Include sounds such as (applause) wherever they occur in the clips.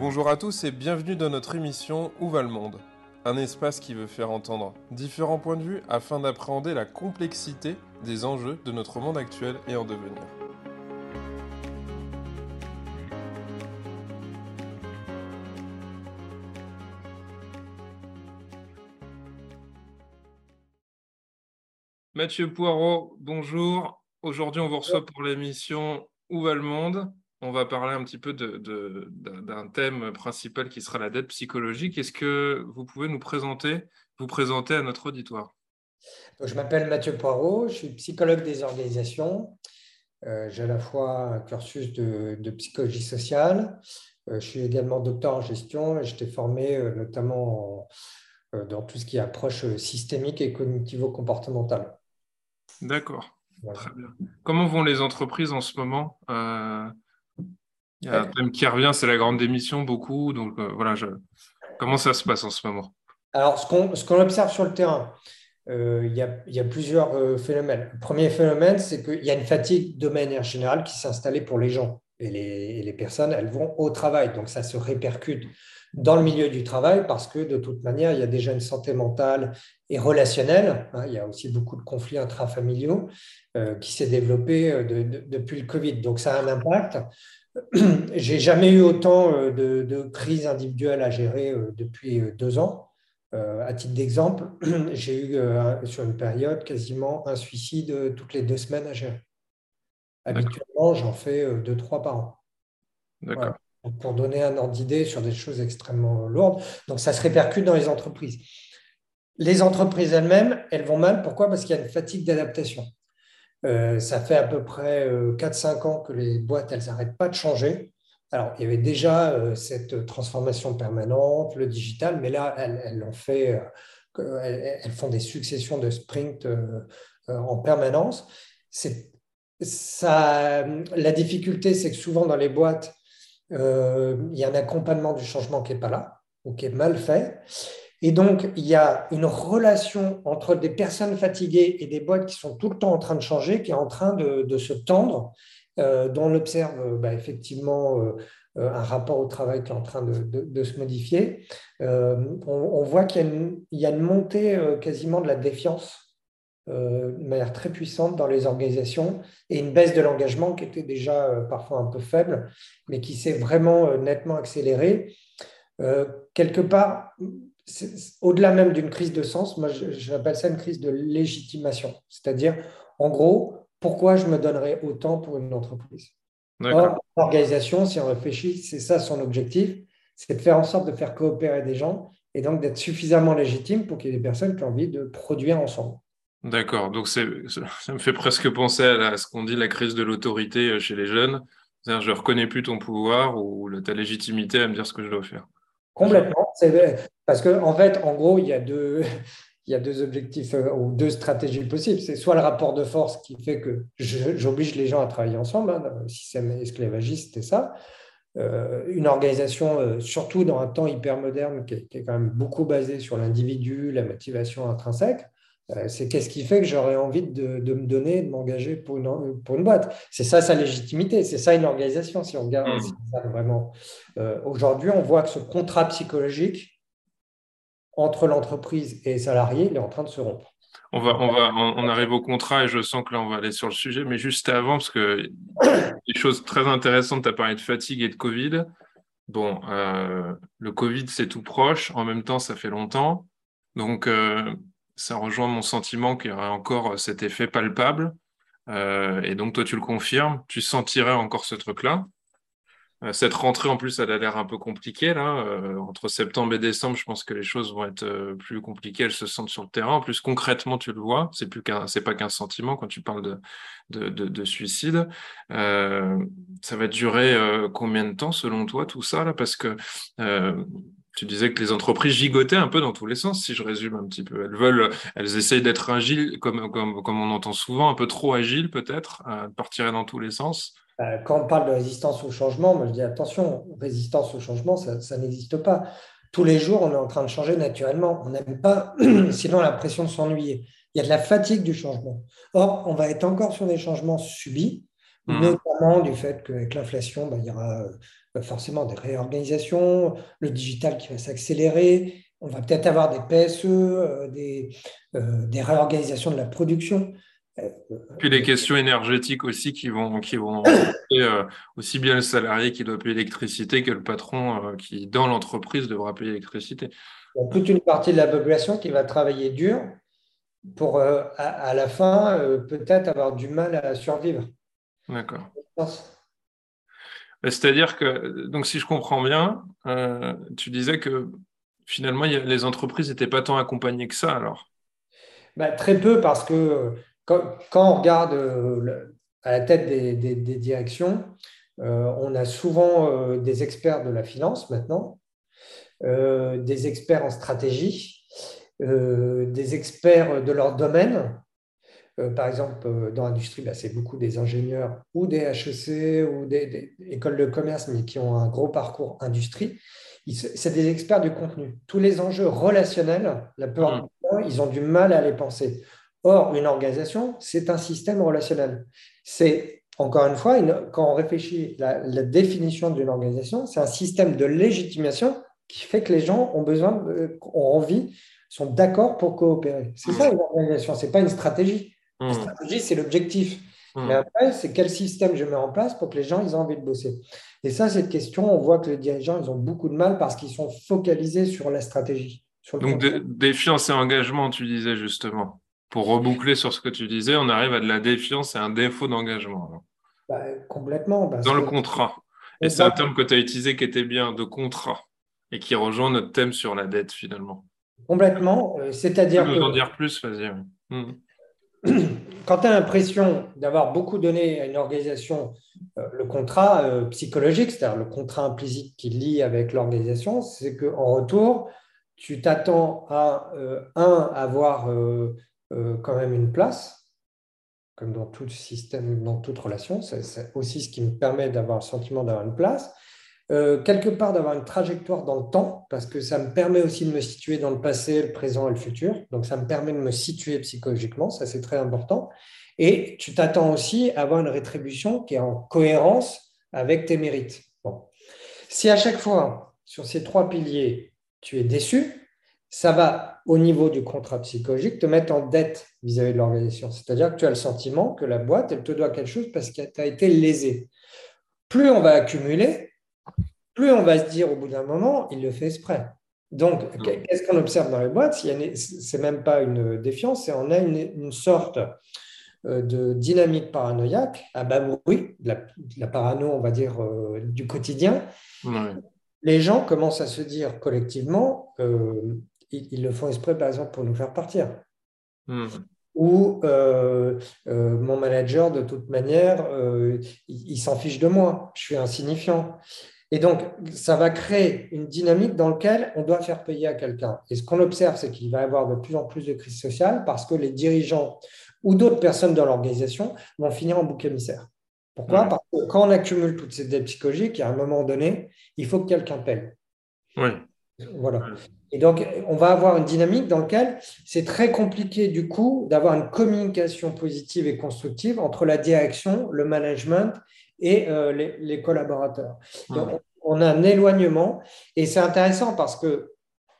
Bonjour à tous et bienvenue dans notre émission Où va le monde? Un espace qui veut faire entendre différents points de vue afin d'appréhender la complexité des enjeux de notre monde actuel et en devenir. Mathieu Poirot, bonjour. Aujourd'hui, on vous reçoit pour l'émission Où va le monde? On va parler un petit peu d'un thème principal qui sera la dette psychologique. Est-ce que vous pouvez nous présenter, vous présenter à notre auditoire? Je m'appelle Mathieu Poirot, je suis psychologue des organisations. Euh, j'ai à la fois un cursus de, psychologie sociale. Euh, je suis également docteur en gestion et j'étais formé euh, notamment dans tout ce qui est approche systémique et cognitivo-comportementale. D'accord. Très bien. Comment vont les entreprises en ce moment? Il y a un thème qui revient, c'est la grande démission, beaucoup. Donc euh, voilà, comment ça se passe en ce moment? Alors, ce qu'on observe sur le terrain, euh, il, y a, plusieurs euh, phénomènes. Le premier phénomène, c'est qu'il y a une fatigue de manière générale qui s'est installée pour les gens. Et les, les, personnes, elles vont au travail. Donc, ça se répercute dans le milieu du travail parce que de toute manière, il y a déjà une santé mentale et relationnelle. Hein. il y a aussi beaucoup de conflits intrafamiliaux qui s'est développé depuis le Covid. Donc, ça a un impact. (clears throat) J'ai jamais eu autant euh, de, crises individuelles à gérer euh, depuis euh, deux ans. À titre d'exemple, (clears throat) j'ai eu sur une période quasiment un suicide toutes les deux semaines à gérer. Habituellement, j'en fais deux, trois par an. D'accord. Pour donner un ordre d'idée sur des choses extrêmement lourdes. Donc, ça se répercute dans les entreprises. Les entreprises elles-mêmes, elles vont mal. Pourquoi? Parce qu'il y a une fatigue d'adaptation. Euh, ça fait à peu près 4-5 euh, ans que les boîtes, elles n'arrêtent pas de changer. Alors, il y avait déjà euh, cette transformation permanente, le digital, mais là, elles, fait, elles, font des successions de sprints en permanence. La difficulté, c'est que souvent dans les boîtes, il y a un accompagnement du changement qui n'est pas là ou qui est mal fait. Et donc, il y a une relation entre des personnes fatiguées et des boîtes qui sont tout le temps en train de changer, qui est en train de, se tendre, euh, dont on observe euh, bah, effectivement euh, un rapport au travail qui est en train de, se modifier. On, voit qu'il y, a une montée quasiment de la défiance de manière très puissante dans les organisations et une baisse de l'engagement qui était déjà parfois un peu faible, mais qui s'est vraiment nettement accélérée. quelque part, au-delà même d'une crise de sens, moi j'appelle ça une crise de légitimation. C'est-à-dire, en gros, pourquoi je me donnerais autant pour une entreprise? L'organisation, si on réfléchit, c'est ça son objectif, c'est de faire en sorte de faire coopérer des gens et donc d'être suffisamment légitime pour qu'il y ait des personnes qui ont envie de produire ensemble. D'accord, donc ça me fait presque penser à, ce qu'on dit la crise de l'autorité euh, chez les jeunes. C'est-à-dire, je ne reconnais plus ton pouvoir ou ta légitimité à me dire ce que je dois faire. Complètement. Parce qu'en en fait, en gros, (laughs) il y a deux, objectifs euh, ou deux stratégies possibles. C'est soit le rapport de force qui fait que j'oblige les gens à travailler ensemble, hein, le système esclavagiste, c'est ça. Euh, une organisation, euh, surtout dans un temps hyper moderne, qui est, quand même beaucoup basé sur l'individu, la motivation intrinsèque, c'est qu'est-ce qui fait que j'aurais envie de, me donner, de m'engager pour une, pour une boîte. C'est ça sa légitimité, c'est ça une organisation, si on regarde mmh. vraiment. Aujourd'hui, on voit que ce contrat psychologique, entre l'entreprise et les salariés, il est en train de se rompre. On, va, on, va, on, arrive au contrat et je sens que là, on va aller sur le sujet. Mais juste avant, parce que (coughs) des choses très intéressantes, tu as parlé de fatigue et de Covid. Bon, euh, le Covid, c'est tout proche. En même temps, ça fait longtemps. Donc, euh, ça rejoint mon sentiment qu'il y aurait encore cet effet palpable. Euh, et donc, toi, tu le confirmes. Tu sentirais encore ce truc-là. Euh, cette rentrée, en plus, elle a l'air un peu compliquée. Là. Euh, entre septembre et décembre, je pense que les choses vont être euh, plus compliquées. Elles se sentent sur le terrain. En plus, concrètement, tu le vois. C'est plus qu'un, c'est pas qu'un sentiment quand tu parles de, de, suicide. ça va durer combien de temps, selon toi, tout ça là? Parce que tu disais que les entreprises gigotaient un peu dans tous les sens, si je résume un petit peu. Elles veulent, elles essayent d'être agiles, comme, comme, comme on entend souvent, un peu trop agiles peut-être, de partir dans tous les sens. Euh, quand on parle de résistance au changement, moi je dis attention, résistance au changement, ça, n'existe pas. Tous les jours, on est en train de changer naturellement. On n'aime pas, (clears throat) sinon, l'impression de s'ennuyer. Il y a de la fatigue du changement. Or, on va être encore sur des changements subis, mmh. notamment du fait qu'avec l'inflation, bah, il y aura forcément des réorganisations, le digital qui va s'accélérer, on va peut-être avoir des PSE, des, des réorganisations de la production. Puis les questions énergétiques aussi qui vont, qui vont (coughs) aussi bien le salarié qui doit payer l'électricité que le patron qui, dans l'entreprise, devra payer l'électricité. Il y a toute une partie de la population qui va travailler dur pour, euh, à, la fin, euh, peut-être avoir du mal à survivre. D'accord. C'est-à-dire que, donc si je comprends bien, euh, tu disais que finalement, les entreprises n'étaient pas tant accompagnées que ça alors bah, Très peu parce que quand, on regarde à la tête des, directions, on a souvent des experts de la finance maintenant, des experts en stratégie, euh, des experts de leur domaine. Euh, par exemple, euh, dans l'industrie, bah, c'est beaucoup des ingénieurs ou des HEC ou des, écoles de commerce, mais qui ont un gros parcours industrie. C'est des experts du contenu. Tous les enjeux relationnels, la peur, mmh. ils ont du mal à les penser. Or, une organisation, c'est un système relationnel. C'est, encore une fois, quand on réfléchit la, la définition d'une organisation, c'est un système de légitimation qui fait que les gens ont besoin, ont envie sont d'accord pour coopérer. C'est ça une organisation, ce n'est pas une stratégie. La hmm. stratégie, c'est l'objectif. Hmm. Mais après, c'est quel système je mets en place pour que les gens aient envie de bosser. Et ça, cette question, on voit que les dirigeants, ils ont beaucoup de mal parce qu'ils sont focalisés sur la stratégie. Donc, défiance et engagement, tu disais justement. Pour reboucler sur ce que tu disais, on arrive à de la défiance et un défaut d'engagement. Bah, complètement. Dans le contrat. Et c'est un terme que tu as utilisé qui était bien, de contrat, et qui rejoint notre thème sur la dette finalement. Complètement. Euh, c'est-à-dire que. en dire plus, vas-y. Hmm. (clears throat) Quand tu as l'impression d'avoir beaucoup donné à une organisation euh, le contrat euh, psychologique, c'est-à-dire le contrat implicite qui lie avec l'organisation, c'est qu'en retour, tu t'attends à, un, avoir quand même une place, comme dans tout système, dans toute relation. C'est aussi ce qui me permet d'avoir le sentiment d'avoir une place. Euh, quelque part d'avoir une trajectoire dans le temps, parce que ça me permet aussi de me situer dans le passé, le présent et le futur. Donc, ça me permet de me situer psychologiquement, ça c'est très important. Et tu t'attends aussi à avoir une rétribution qui est en cohérence avec tes mérites. Bon. Si à chaque fois, sur ces trois piliers, tu es déçu, ça va, au niveau du contrat psychologique, te mettre en dette vis-à-vis -vis de l'organisation. C'est-à-dire que tu as le sentiment que la boîte, elle te doit quelque chose parce que tu as été lésé. Plus on va accumuler, plus on va se dire au bout d'un moment, il le fait exprès. Donc, qu'est-ce qu'on observe dans les boîtes? Ce n'est même pas une défiance, c'est on a une, sorte euh, de dynamique paranoïaque à bas bruit, de la, parano, on va dire, euh, du quotidien. Les gens commencent à se dire collectivement, euh, ils, le font exprès, par exemple, pour nous faire partir. Hmm. Ou mon manager, de toute manière, il s'en fiche de moi, je suis insignifiant. Et donc, ça va créer une dynamique dans laquelle on doit faire payer à quelqu'un. Et ce qu'on observe, c'est qu'il va y avoir de plus en plus de crises sociales parce que les dirigeants ou d'autres personnes dans l'organisation vont finir en bouc émissaire. Pourquoi Parce que quand on accumule toutes ces dettes psychologiques, à un moment donné, il faut que quelqu'un paye. Oui. Voilà. Et donc, on va avoir une dynamique dans laquelle c'est très compliqué, du coup, d'avoir une communication positive et constructive entre la direction, le management et euh, les, collaborateurs. On a un éloignement et c'est intéressant parce que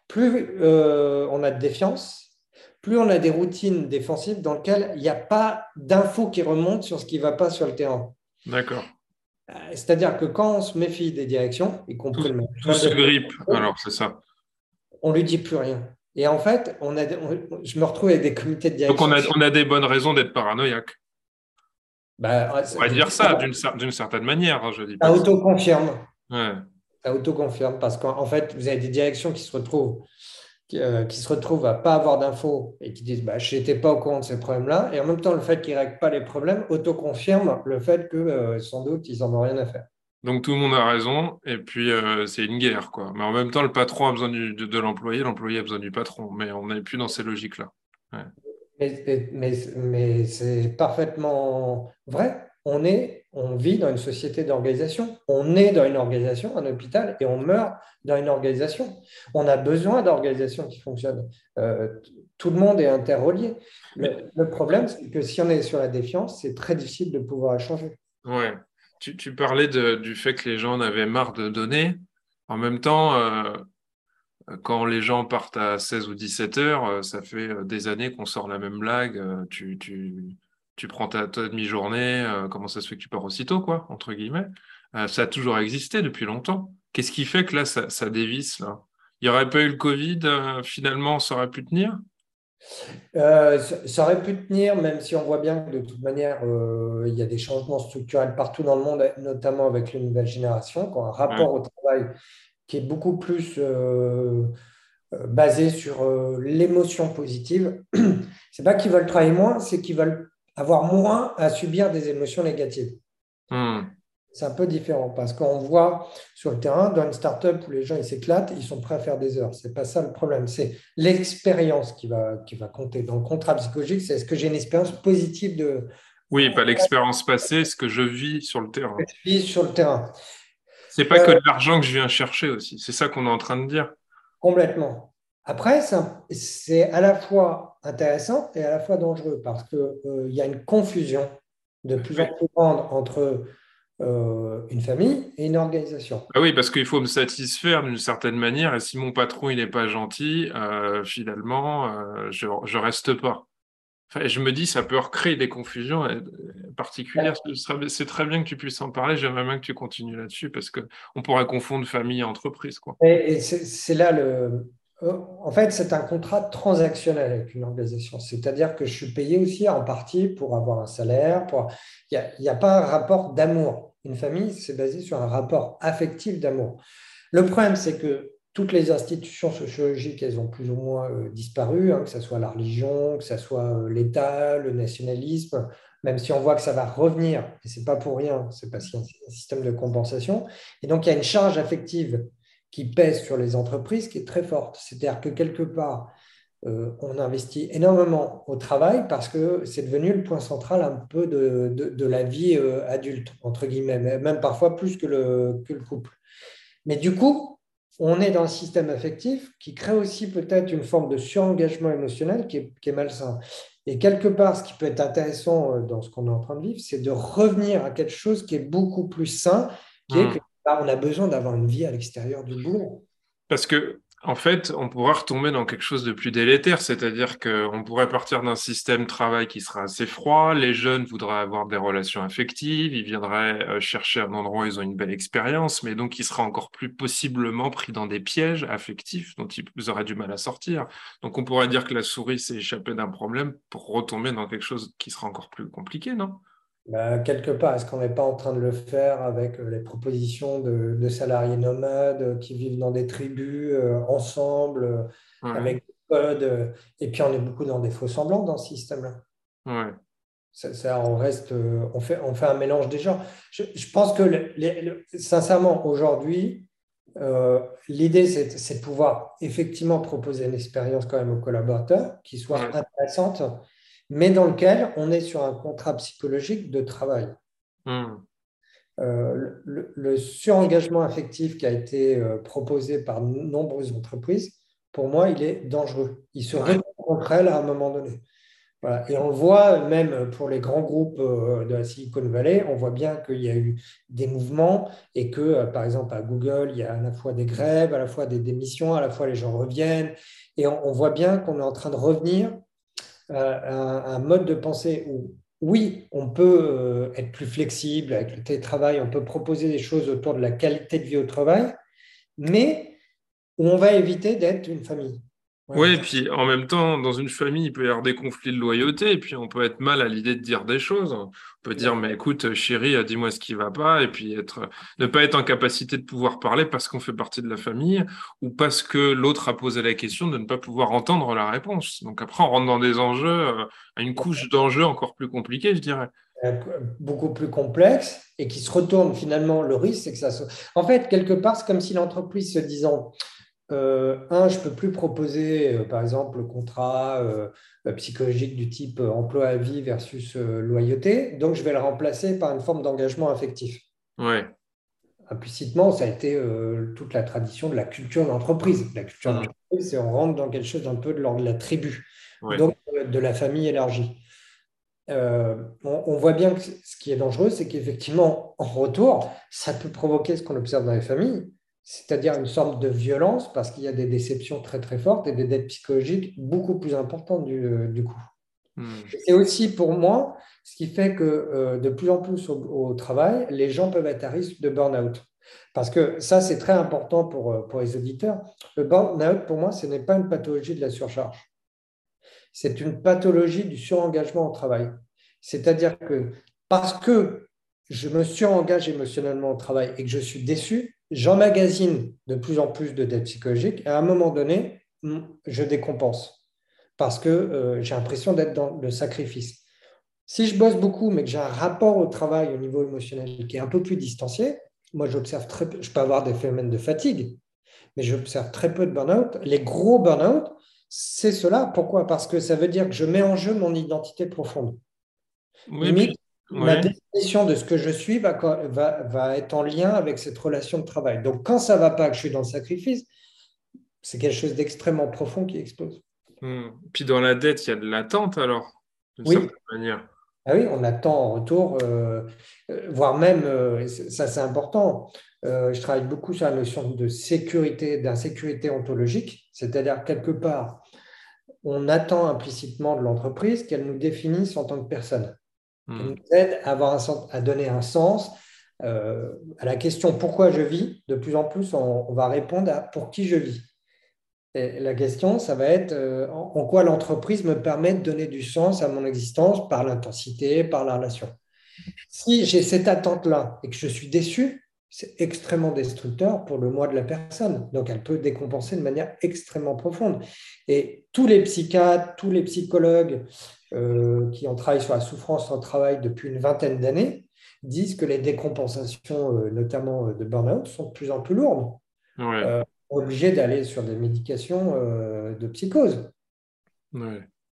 plus euh, on a de défiance, plus on a des routines défensives dans lesquelles il n'y a pas d'infos qui remontent sur ce qui ne va pas sur le terrain. D'accord. Euh, c'est-à-dire que quand on se méfie des directions, y compris tout, le tout se grippe, alors c'est ça. On ne lui dit plus rien. Et en fait, on a, je me retrouve avec des comités de direction. Donc on a, on a des bonnes raisons d'être paranoïaque. Bah, on va dire ça d'une certaine manière, hein, je dis pas. Ça autoconfirme. Ouais. Ça autoconfirme parce qu'en fait, vous avez des directions qui se retrouvent euh, qui, se retrouvent à pas avoir d'infos et qui disent bah, je n'étais pas au courant de ces problèmes-là. Et en même temps, le fait qu'ils ne règlent pas les problèmes autoconfirme le fait que euh, sans doute, ils n'en ont rien à faire. Donc tout le monde a raison, et puis euh, c'est une guerre. quoi. Mais en même temps, le patron a besoin de, de l'employé, l'employé a besoin du patron. Mais on n'est plus dans ces logiques-là. Ouais. Mais, c'est parfaitement vrai. On, est, on vit dans une société d'organisation. On est dans une organisation, un hôpital, et on meurt dans une organisation. On a besoin d'organisations qui fonctionnent. Euh, tout le monde est interrelié. Le, le problème, c'est que si on est sur la défiance, c'est très difficile de pouvoir échanger. Ouais. tu, parlais du fait que les gens en avaient marre de donner. En même temps, euh, quand les gens partent à 16 ou 17 heures, euh, ça fait des années qu'on sort la même blague. Tu, tu, prends ta, demi-journée, comment ça se fait que tu pars aussitôt, quoi, entre guillemets. ça a toujours existé depuis longtemps. Qu'est-ce qui fait que là, ça, ça dévisse, là? Il n'y aurait pas eu le Covid, finalement, ça aurait pu tenir? Euh, ça, aurait pu tenir, même si on voit bien que de toute manière, euh, il y a des changements structurels partout dans le monde, notamment avec les nouvelles générations, qui ont un rapport au travail qui est beaucoup plus euh, basé sur l'émotion positive. (clears throat) C'est pas qu'ils veulent travailler moins, c'est qu'ils veulent avoir moins à subir des émotions négatives. Hmm. C'est un peu différent parce qu'on voit sur le terrain, dans une startup où les gens ils s'éclatent, ils sont prêts à faire des heures. Ce n'est pas ça le problème. C'est l'expérience qui va, qui va compter. Dans le contrat psychologique, c'est est-ce que j'ai une expérience positive de. Oui, pas l'expérience passée, ce que je vis sur le terrain. Je vis sur le terrain. C'est pas que de l'argent que je viens chercher aussi. C'est ça qu'on est en train de dire. Complètement. Après, c'est à la fois intéressant et à la fois dangereux parce qu'il euh, y a une confusion de plus en plus grande entre euh, une famille et une organisation. Ah oui, parce qu'il faut me satisfaire d'une certaine manière, et si mon patron il n'est pas gentil, euh, finalement, je ne reste pas. Enfin, je me dis, ça peut recréer des confusions particulières. C'est très bien que tu puisses en parler. J'aimerais bien que tu continues là-dessus parce qu'on pourrait confondre famille et entreprise. Quoi. Et, et c'est là le, en fait, c'est un contrat transactionnel avec une organisation. C'est-à-dire que je suis payé aussi en partie pour avoir un salaire. Il n'y a, a, pas un rapport d'amour. Une famille, c'est basé sur un rapport affectif d'amour. Le problème, c'est que toutes les institutions sociologiques, elles ont plus ou moins euh, disparu, hein, que ce soit la religion, que ce soit euh, l'État, le nationalisme, même si on voit que ça va revenir, et ce n'est pas pour rien, c'est parce qu'il y a un système de compensation. Et donc, il y a une charge affective qui pèse sur les entreprises qui est très forte. C'est-à-dire que quelque part, euh, on investit énormément au travail parce que c'est devenu le point central un peu de, la vie euh, adulte, entre guillemets, même parfois plus que le, que le couple. Mais du coup, on est dans un système affectif qui crée aussi peut-être une forme de surengagement émotionnel qui est, qui est, malsain. Et quelque part, ce qui peut être intéressant euh, dans ce qu'on est en train de vivre, c'est de revenir à quelque chose qui est beaucoup plus sain, qui est mmh. que on a besoin d'avoir une vie à l'extérieur du boulot. Parce que en fait, on pourra retomber dans quelque chose de plus délétère, c'est-à-dire qu'on pourrait partir d'un système travail qui sera assez froid, les jeunes voudraient avoir des relations affectives, ils viendraient euh, chercher un endroit où ils ont une belle expérience, mais donc ils seraient encore plus possiblement pris dans des pièges affectifs dont ils auraient du mal à sortir. Donc on pourrait dire que la souris s'est échappée d'un problème pour retomber dans quelque chose qui sera encore plus compliqué, non? Bah, quelque part, est-ce qu'on n'est pas en train de le faire avec euh, les propositions de, salariés nomades euh, qui vivent dans des tribus euh, ensemble, avec des codes, et puis on est beaucoup dans des faux semblants dans ce système-là? Ouais. Ça, on reste, on fait, on fait un mélange des genres. Je, pense que, sincèrement, aujourd'hui, l'idée, c'est de pouvoir effectivement proposer une expérience quand même aux collaborateurs qui soit intéressante mais dans lequel on est sur un contrat psychologique de travail. Hmm. Euh, le, surengagement affectif qui a été euh, proposé par de nombreuses entreprises, pour moi, il est dangereux. Il se contre elles à un moment donné. Et on le voit même pour les grands groupes euh, de la Silicon Valley, on voit bien qu'il y a eu des mouvements et que, par exemple, à Google, il y a à la fois des grèves, à la fois des démissions, à la fois les gens reviennent. Et on voit bien qu'on est en train de revenir euh, un, mode de pensée où, oui, on peut euh, être plus flexible avec le télétravail, on peut proposer des choses autour de la qualité de vie au travail, mais où on va éviter d'être une famille. Oui, et puis en même temps, dans une famille, il peut y avoir des conflits de loyauté, et puis on peut être mal à l'idée de dire des choses. On peut dire, mais écoute, chérie, dis-moi ce qui va pas, et puis être, ne pas être en capacité de pouvoir parler parce qu'on fait partie de la famille, ou parce que l'autre a posé la question de ne pas pouvoir entendre la réponse. Donc après, on rentre dans des enjeux, euh, à une couche d'enjeux encore plus compliqués, je dirais euh, beaucoup plus complexe et qui se retourne finalement le risque c'est que ça en fait quelque part c'est comme si l'entreprise se disant euh, un, je ne peux plus proposer, euh, par exemple, le contrat euh, psychologique du type emploi à vie versus loyauté, donc je vais le remplacer par une forme d'engagement affectif. Ouais. Implicitement, ça a été toute la tradition de la culture d'entreprise. La culture d'entreprise, c'est on rentre dans quelque chose d'un peu de l'ordre de la tribu, donc de la famille élargie. on, voit bien que ce qui est dangereux, c'est qu'effectivement, en retour, ça peut provoquer ce qu'on observe dans les familles, c'est-à-dire une sorte de violence parce qu'il y a des déceptions très très fortes et des dettes psychologiques beaucoup plus importantes du, coup. Hmm. C'est aussi pour moi ce qui fait que de plus en plus au, travail, les gens peuvent être à risque de burn-out. Parce que ça, c'est très important pour, pour les auditeurs. Le burn-out, pour moi, ce n'est pas une pathologie de la surcharge c'est une pathologie du surengagement au travail. C'est-à-dire que parce que je me surengage émotionnellement au travail et que je suis déçu, j'emmagasine de plus en plus de dettes psychologiques et à un moment donné, hmm, je décompense parce que euh, j'ai l'impression d'être dans le sacrifice. Si je bosse beaucoup, mais que j'ai un rapport au travail au niveau émotionnel qui est un peu plus distancié, moi j'observe très peu, je peux avoir des phénomènes de fatigue, mais j'observe très peu de burn-out. Les gros burn-out, c'est cela. Pourquoi? Parce que ça veut dire que je mets en jeu mon identité profonde. Oui, ma définition de ce que je suis va, va, être en lien avec cette relation de travail. Donc, quand ça ne va pas, que je suis dans le sacrifice, c'est quelque chose d'extrêmement profond qui explose. Hmm. Puis dans la dette, il y a de l'attente alors, oui. manière. Ah oui, on attend en retour, euh, euh, voire même, euh, ça c'est important, je travaille beaucoup sur la notion de sécurité, d'insécurité ontologique, c'est-à-dire quelque part, on attend implicitement de l'entreprise qu'elle nous définisse en tant que personne, hmm. nous aide à, donner un sens à la question pourquoi je vis. De plus en plus, on va répondre à pour qui je vis la question, ça va être euh, en quoi l'entreprise me permet de donner du sens à mon existence par l'intensité, par la relation. Si j'ai cette attente-là et que je suis déçu, c'est extrêmement destructeur pour le moi de la personne. Donc, elle peut décompenser de manière extrêmement profonde. Et tous les psychiatres, tous les psychologues euh, qui ont travaillé sur la souffrance au travail depuis une vingtaine d'années disent que les décompensations, euh, notamment de burn-out, sont de plus en plus lourdes obligés d'aller sur des médications euh, de psychose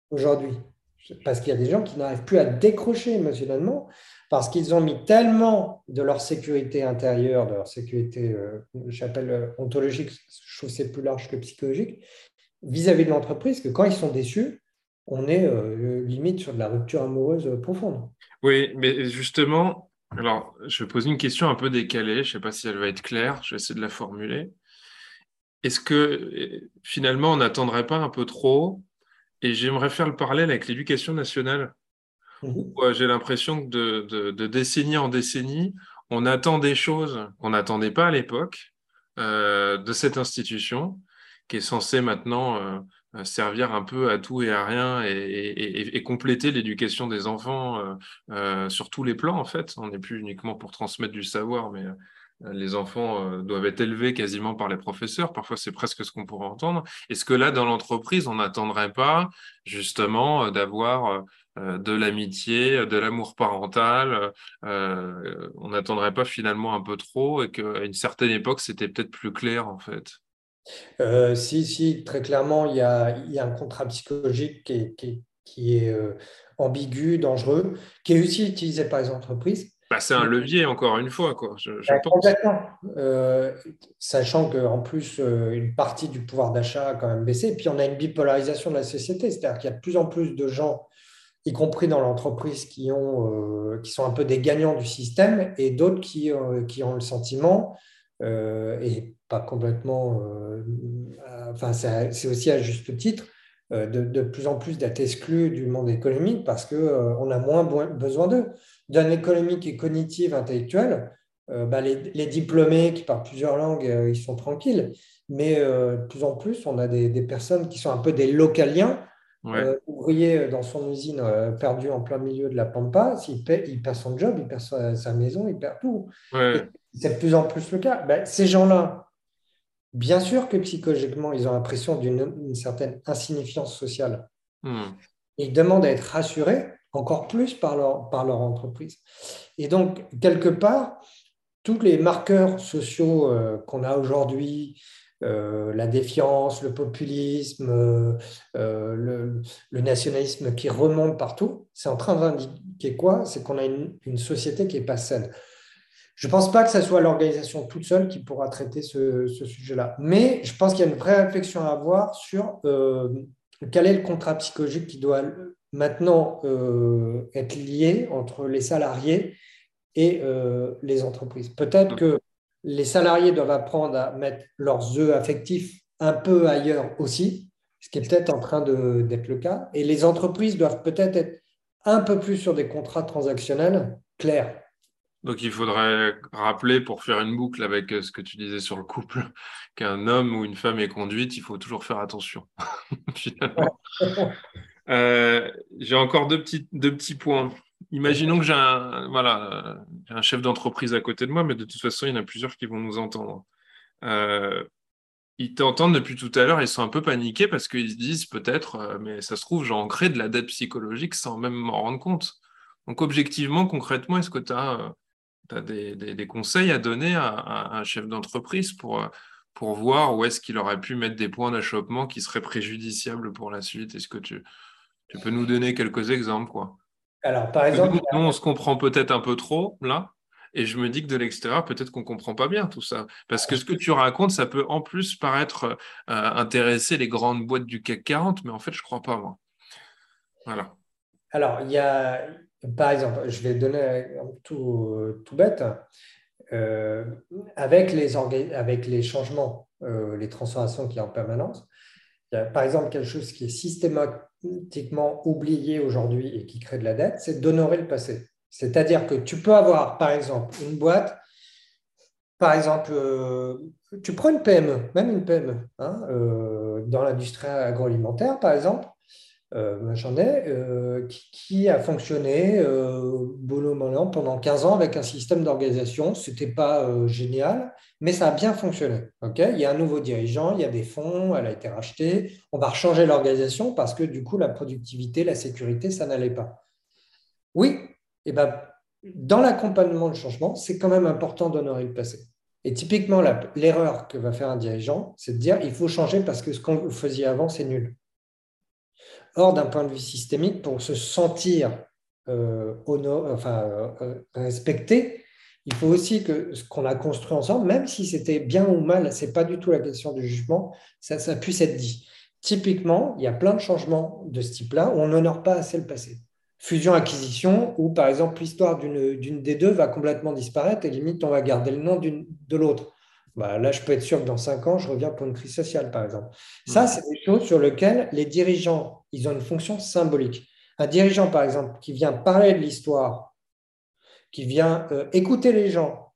aujourd'hui. Parce qu'il y a des gens qui n'arrivent plus à décrocher émotionnellement parce qu'ils ont mis tellement de leur sécurité intérieure, de leur sécurité, euh, j'appelle euh, ontologique, je trouve c'est plus large que psychologique, vis-à-vis de l'entreprise, que quand ils sont déçus, on est limite sur de la rupture amoureuse profonde. Oui, mais justement, alors je vais poser une question un peu décalée, je ne sais pas si elle va être claire, je vais essayer de la formuler. Est-ce que finalement, on n'attendrait pas un peu trop Et j'aimerais faire le parallèle avec l'éducation nationale. Mmh j'ai l'impression que de, décennie en décennie, on attend des choses qu'on n'attendait pas à l'époque euh, de cette institution qui est censée maintenant euh, servir un peu à tout et à rien et, compléter l'éducation des enfants euh, sur tous les plans en fait. On n'est plus uniquement pour transmettre du savoir, mais les enfants euh, doivent être élevés quasiment par les professeurs. Parfois, c'est presque ce qu'on pourrait entendre. Est-ce que là, dans l'entreprise, on n'attendrait pas justement euh, d'avoir euh, de l'amitié, de l'amour parental On n'attendrait pas finalement un peu trop et qu'à une certaine époque, c'était peut-être plus clair en fait? Si, si, très clairement, il y a, un contrat psychologique qui est, ambigu, dangereux, qui est aussi utilisé par les entreprises bah, c'est un levier, encore une fois. Quoi, je, bah, euh, sachant qu'en plus, euh, une partie du pouvoir d'achat a quand même baissé. Et puis, on a une bipolarisation de la société. C'est-à-dire qu'il y a de plus en plus de gens, y compris dans l'entreprise, qui, ont, euh, qui sont un peu des gagnants du système et d'autres qui, qui ont le sentiment, et pas complètement. enfin, c'est aussi à juste titre. De, de, plus en plus d'être exclus du monde économique parce qu'on a moins besoin d'eux données économique et cognitive intellectuelle, euh, bah, les, diplômés qui parlent plusieurs langues, euh, ils sont tranquilles. Mais euh, de plus en plus, on a des, personnes qui sont un peu des localiens, ouvriers dans son usine perdu en plein milieu de la pampa. S'il il perd son job, il perd sa, maison, il perd tout. C'est de plus en plus le cas. Bah, ces gens-là, bien sûr que psychologiquement, ils ont l'impression d'une certaine insignifiance sociale. Hmm. Ils demandent à être rassurés encore plus par leur, entreprise. Et donc, quelque part, tous les marqueurs sociaux euh, qu'on a aujourd'hui, euh, la défiance, le populisme, euh, le, nationalisme qui remonte partout, c'est en train d'indiquer quoi? C'est qu'on a une, société qui n'est pas saine. Je ne pense pas que ce soit l'organisation toute seule qui pourra traiter ce sujet-là. Mais je pense qu'il y a une vraie réflexion à avoir sur quel est le contrat psychologique qui doit maintenant être lié entre les salariés et les entreprises. Peut-être que les salariés doivent apprendre à mettre leurs œufs affectifs un peu ailleurs aussi, ce qui est peut-être en train d'être le cas. Et les entreprises doivent peut-être être un peu plus sur des contrats transactionnels clairs. Donc il faudrait rappeler pour faire une boucle avec euh, ce que tu disais sur le couple, (laughs) qu'un homme ou une femme est conduite, il faut toujours faire attention. (laughs) (laughs) Euh, j'ai encore deux petits, deux petits points. Imaginons que j'ai un, voilà, un chef d'entreprise à côté de moi, mais de toute façon, il y en a plusieurs qui vont nous entendre. Euh, ils t'entendent depuis tout à l'heure, ils sont un peu paniqués parce qu'ils se disent peut-être, mais ça se trouve, j'ai ancré de la dette psychologique sans même m'en rendre compte. Donc objectivement, concrètement, est-ce que tu as as des, conseils à donner à, un chef d'entreprise pour, pour voir où est-ce qu'il aurait pu mettre des points d'achoppement qui seraient préjudiciables pour la suite? Est-ce que tu, tu, peux nous donner quelques exemples quoi Alors, par exemple. Nous, on se comprend peut-être un peu trop là. Et je me dis que de l'extérieur, peut-être qu'on ne comprend pas bien tout ça. Parce que ce que tu racontes, ça peut en plus paraître euh, intéresser les grandes boîtes du CAC 40, mais en fait, je ne crois pas, moi. Voilà. Alors, il y a, par exemple, je vais donner un tout, tout bête. Euh, avec, les avec les changements, euh, les transformations qui y a en permanence, il y a par exemple quelque chose qui est systématiquement oublié aujourd'hui et qui crée de la dette, c'est d'honorer le passé. C'est-à-dire que tu peux avoir, par exemple, une boîte, par exemple, euh, tu prends une PME, même une PME, hein, dans l'industrie agroalimentaire, par exemple, euh, j'en ai, euh, qui, a fonctionné euh, pendant 15 ans avec un système d'organisation. Ce n'était pas euh, génial, mais ça a bien fonctionné. il y a un nouveau dirigeant, il y a des fonds, elle a été rachetée. On va changer l'organisation parce que du coup, la productivité, la sécurité, ça n'allait pas. Oui, et eh ben, dans l'accompagnement du changement, c'est quand même important d'honorer le passé. Et typiquement, l'erreur que va faire un dirigeant, c'est de dire il faut changer parce que ce qu'on faisait avant, c'est nul. Or, d'un point de vue systémique, pour se sentir euh, enfin, euh, respecté, il faut aussi que ce qu'on a construit ensemble, même si c'était bien ou mal, ce n'est pas du tout la question du jugement, ça, ça puisse être dit. Typiquement, il y a plein de changements de ce type-là où on n'honore pas assez le passé. Fusion-acquisition, où par exemple l'histoire d'une des deux va complètement disparaître et limite on va garder le nom de l'autre. Bah, là, je peux être sûr que dans cinq ans, je reviens pour une crise sociale, par exemple. Ça, c'est des choses sur lesquelles les dirigeants, ils ont une fonction symbolique. Un dirigeant, par exemple, qui vient parler de l'histoire, qui vient euh, écouter les gens,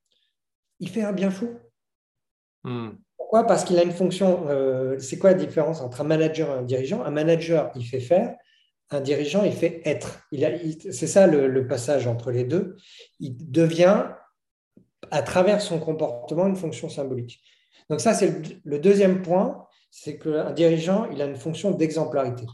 il fait un bien fou. Hmm. Pourquoi? Parce qu'il a une fonction. Euh, c'est quoi la différence entre un manager et un dirigeant? Un manager, il fait faire. Un dirigeant, il fait être. c'est ça le passage entre les deux. Il devient à travers son comportement une fonction symbolique. Donc ça, c'est le, deuxième point, c'est qu'un dirigeant, il a une fonction d'exemplarité.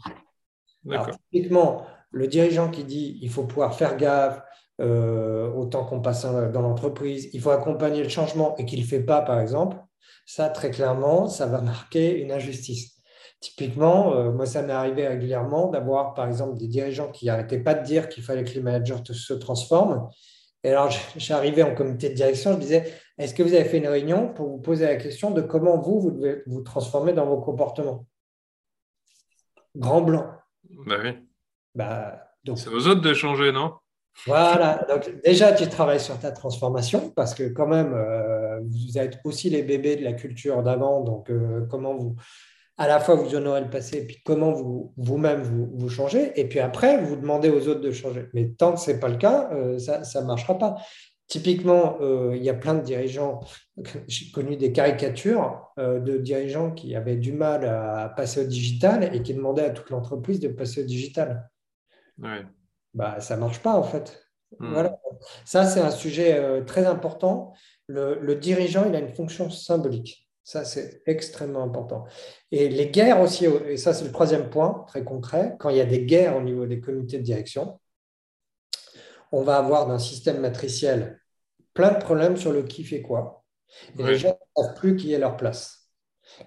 typiquement, le dirigeant qui dit il faut pouvoir faire gaffe euh, autant qu'on passe dans l'entreprise, il faut accompagner le changement et qu'il ne le fait pas, par exemple, ça, très clairement, ça va marquer une injustice. Typiquement, euh, moi, ça m'est arrivé régulièrement d'avoir, par exemple, des dirigeants qui n'arrêtaient pas de dire qu'il fallait que les managers se transforment et alors, j'arrivais en comité de direction, je disais, est-ce que vous avez fait une réunion pour vous poser la question de comment vous, vous devez vous transformer dans vos comportements? Grand blanc. Bah oui. Bah, C'est aux autres de changer, non? Voilà. Donc, déjà, tu travailles sur ta transformation parce que quand même, euh, vous êtes aussi les bébés de la culture d'avant. Donc, euh, comment vous à la fois vous honorez le passé et puis comment vous, vous-même vous, changez. Et puis après, vous demandez aux autres de changer. Mais tant que ce n'est pas le cas, euh, ça ne marchera pas. Typiquement, euh, il y a plein de dirigeants, j'ai connu des caricatures euh, de dirigeants qui avaient du mal à passer au digital et qui demandaient à toute l'entreprise de passer au digital. Bah, ça ne marche pas en fait. Hmm. Voilà. Ça, c'est un sujet très important. le dirigeant, il a une fonction symbolique. Ça, c'est extrêmement important. Et les guerres aussi, et ça, c'est le troisième point très concret, quand il y a des guerres au niveau des comités de direction, on va avoir d'un système matriciel plein de problèmes sur le qui fait quoi. Et les gens ne savent plus qui est leur place.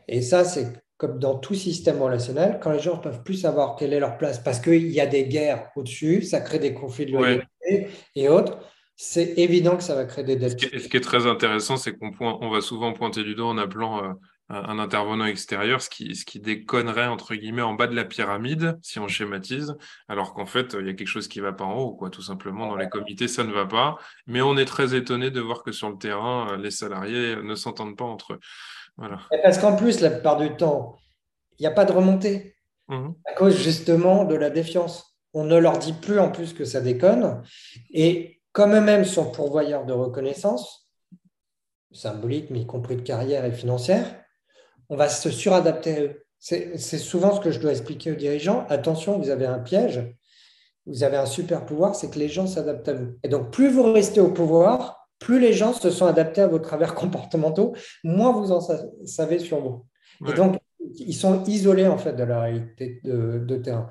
Et ça, c'est comme dans tout système relationnel, quand les gens ne peuvent plus savoir quelle est leur place, parce qu'il y a des guerres au-dessus, ça crée des conflits de loyauté et autres c'est évident que ça va créer des dettes. Ce qui est, très intéressant, c'est qu'on on va souvent pointer du doigt en appelant euh, un intervenant extérieur, ce qui, ce qui déconnerait, entre guillemets, en bas de la pyramide, si on schématise, alors qu'en fait, il y a quelque chose qui ne va pas en haut, quoi, tout simplement. Dans les comités, ça ne va pas. Mais on est très étonné de voir que sur le terrain, les salariés ne s'entendent pas entre eux. Voilà. Parce qu'en plus, la plupart du temps, il n'y a pas de remontée, mmh. à cause justement de la défiance. On ne leur dit plus en plus que ça déconne. Et comme eux-mêmes sont pourvoyeurs de reconnaissance, symbolique, mais y compris de carrière et financière, on va se suradapter à eux. C'est souvent ce que je dois expliquer aux dirigeants. Attention, vous avez un piège, vous avez un super pouvoir, c'est que les gens s'adaptent à vous. Et donc, plus vous restez au pouvoir, plus les gens se sont adaptés à vos travers (laughs) comportementaux, moins vous en savez sur vous. Et donc, ils sont isolés en fait de la réalité de, terrain.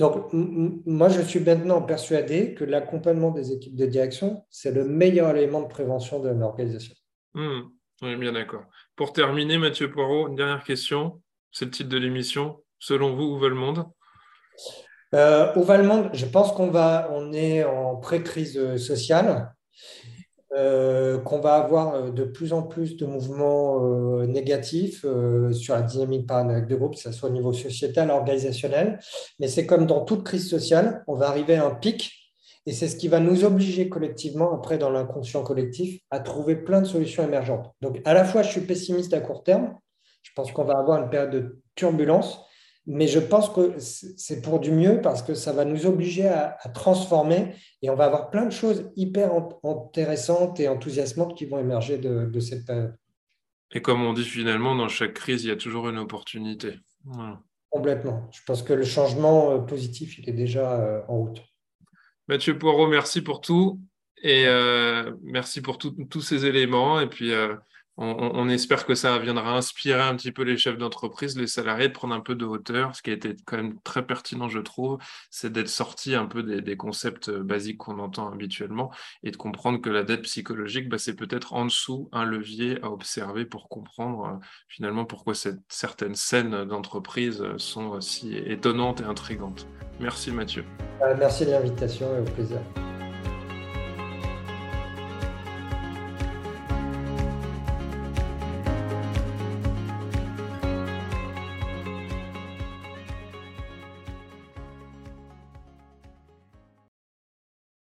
Donc, moi, je suis maintenant persuadé que l'accompagnement des équipes de direction, c'est le meilleur élément de prévention de l'organisation. Mmh. Oui, bien d'accord. Pour terminer, Mathieu Poirot, une dernière question. C'est le titre de l'émission. Selon vous, où va le monde? Euh, Où va le monde? Je pense qu'on va, on est en pré-crise sociale, euh, qu'on va avoir euh, de plus en plus de mouvements négatifs sur la dynamique paranoïaque de groupe, que ce soit au niveau sociétal, organisationnel. Mais c'est comme dans toute crise sociale, on va arriver à un pic et c'est ce qui va nous obliger collectivement, après dans l'inconscient collectif, à trouver plein de solutions émergentes. Donc à la fois, je suis pessimiste à court terme, je pense qu'on va avoir une période de turbulence, mais je pense que c'est pour du mieux parce que ça va nous obliger à, transformer et on va avoir plein de choses hyper intéressantes et enthousiasmantes qui vont émerger de, cette période. Et comme on dit finalement, dans chaque crise, il y a toujours une opportunité. Complètement. Je pense que le changement euh, positif, il est déjà euh, en route. Mathieu Poirot, merci pour tout. Et euh, merci pour tous ces éléments. Et puis, euh, on, espère que ça viendra inspirer un petit peu les chefs d'entreprise, les salariés, de prendre un peu de hauteur. Ce qui a été quand même très pertinent, je trouve, c'est d'être sorti un peu des, concepts basiques qu'on entend habituellement et de comprendre que la dette psychologique, bah, c'est peut-être en dessous un levier à observer pour comprendre euh, finalement pourquoi certaines scènes d'entreprise sont si étonnantes et intrigantes. Merci Mathieu. Euh, merci de l'invitation et au plaisir.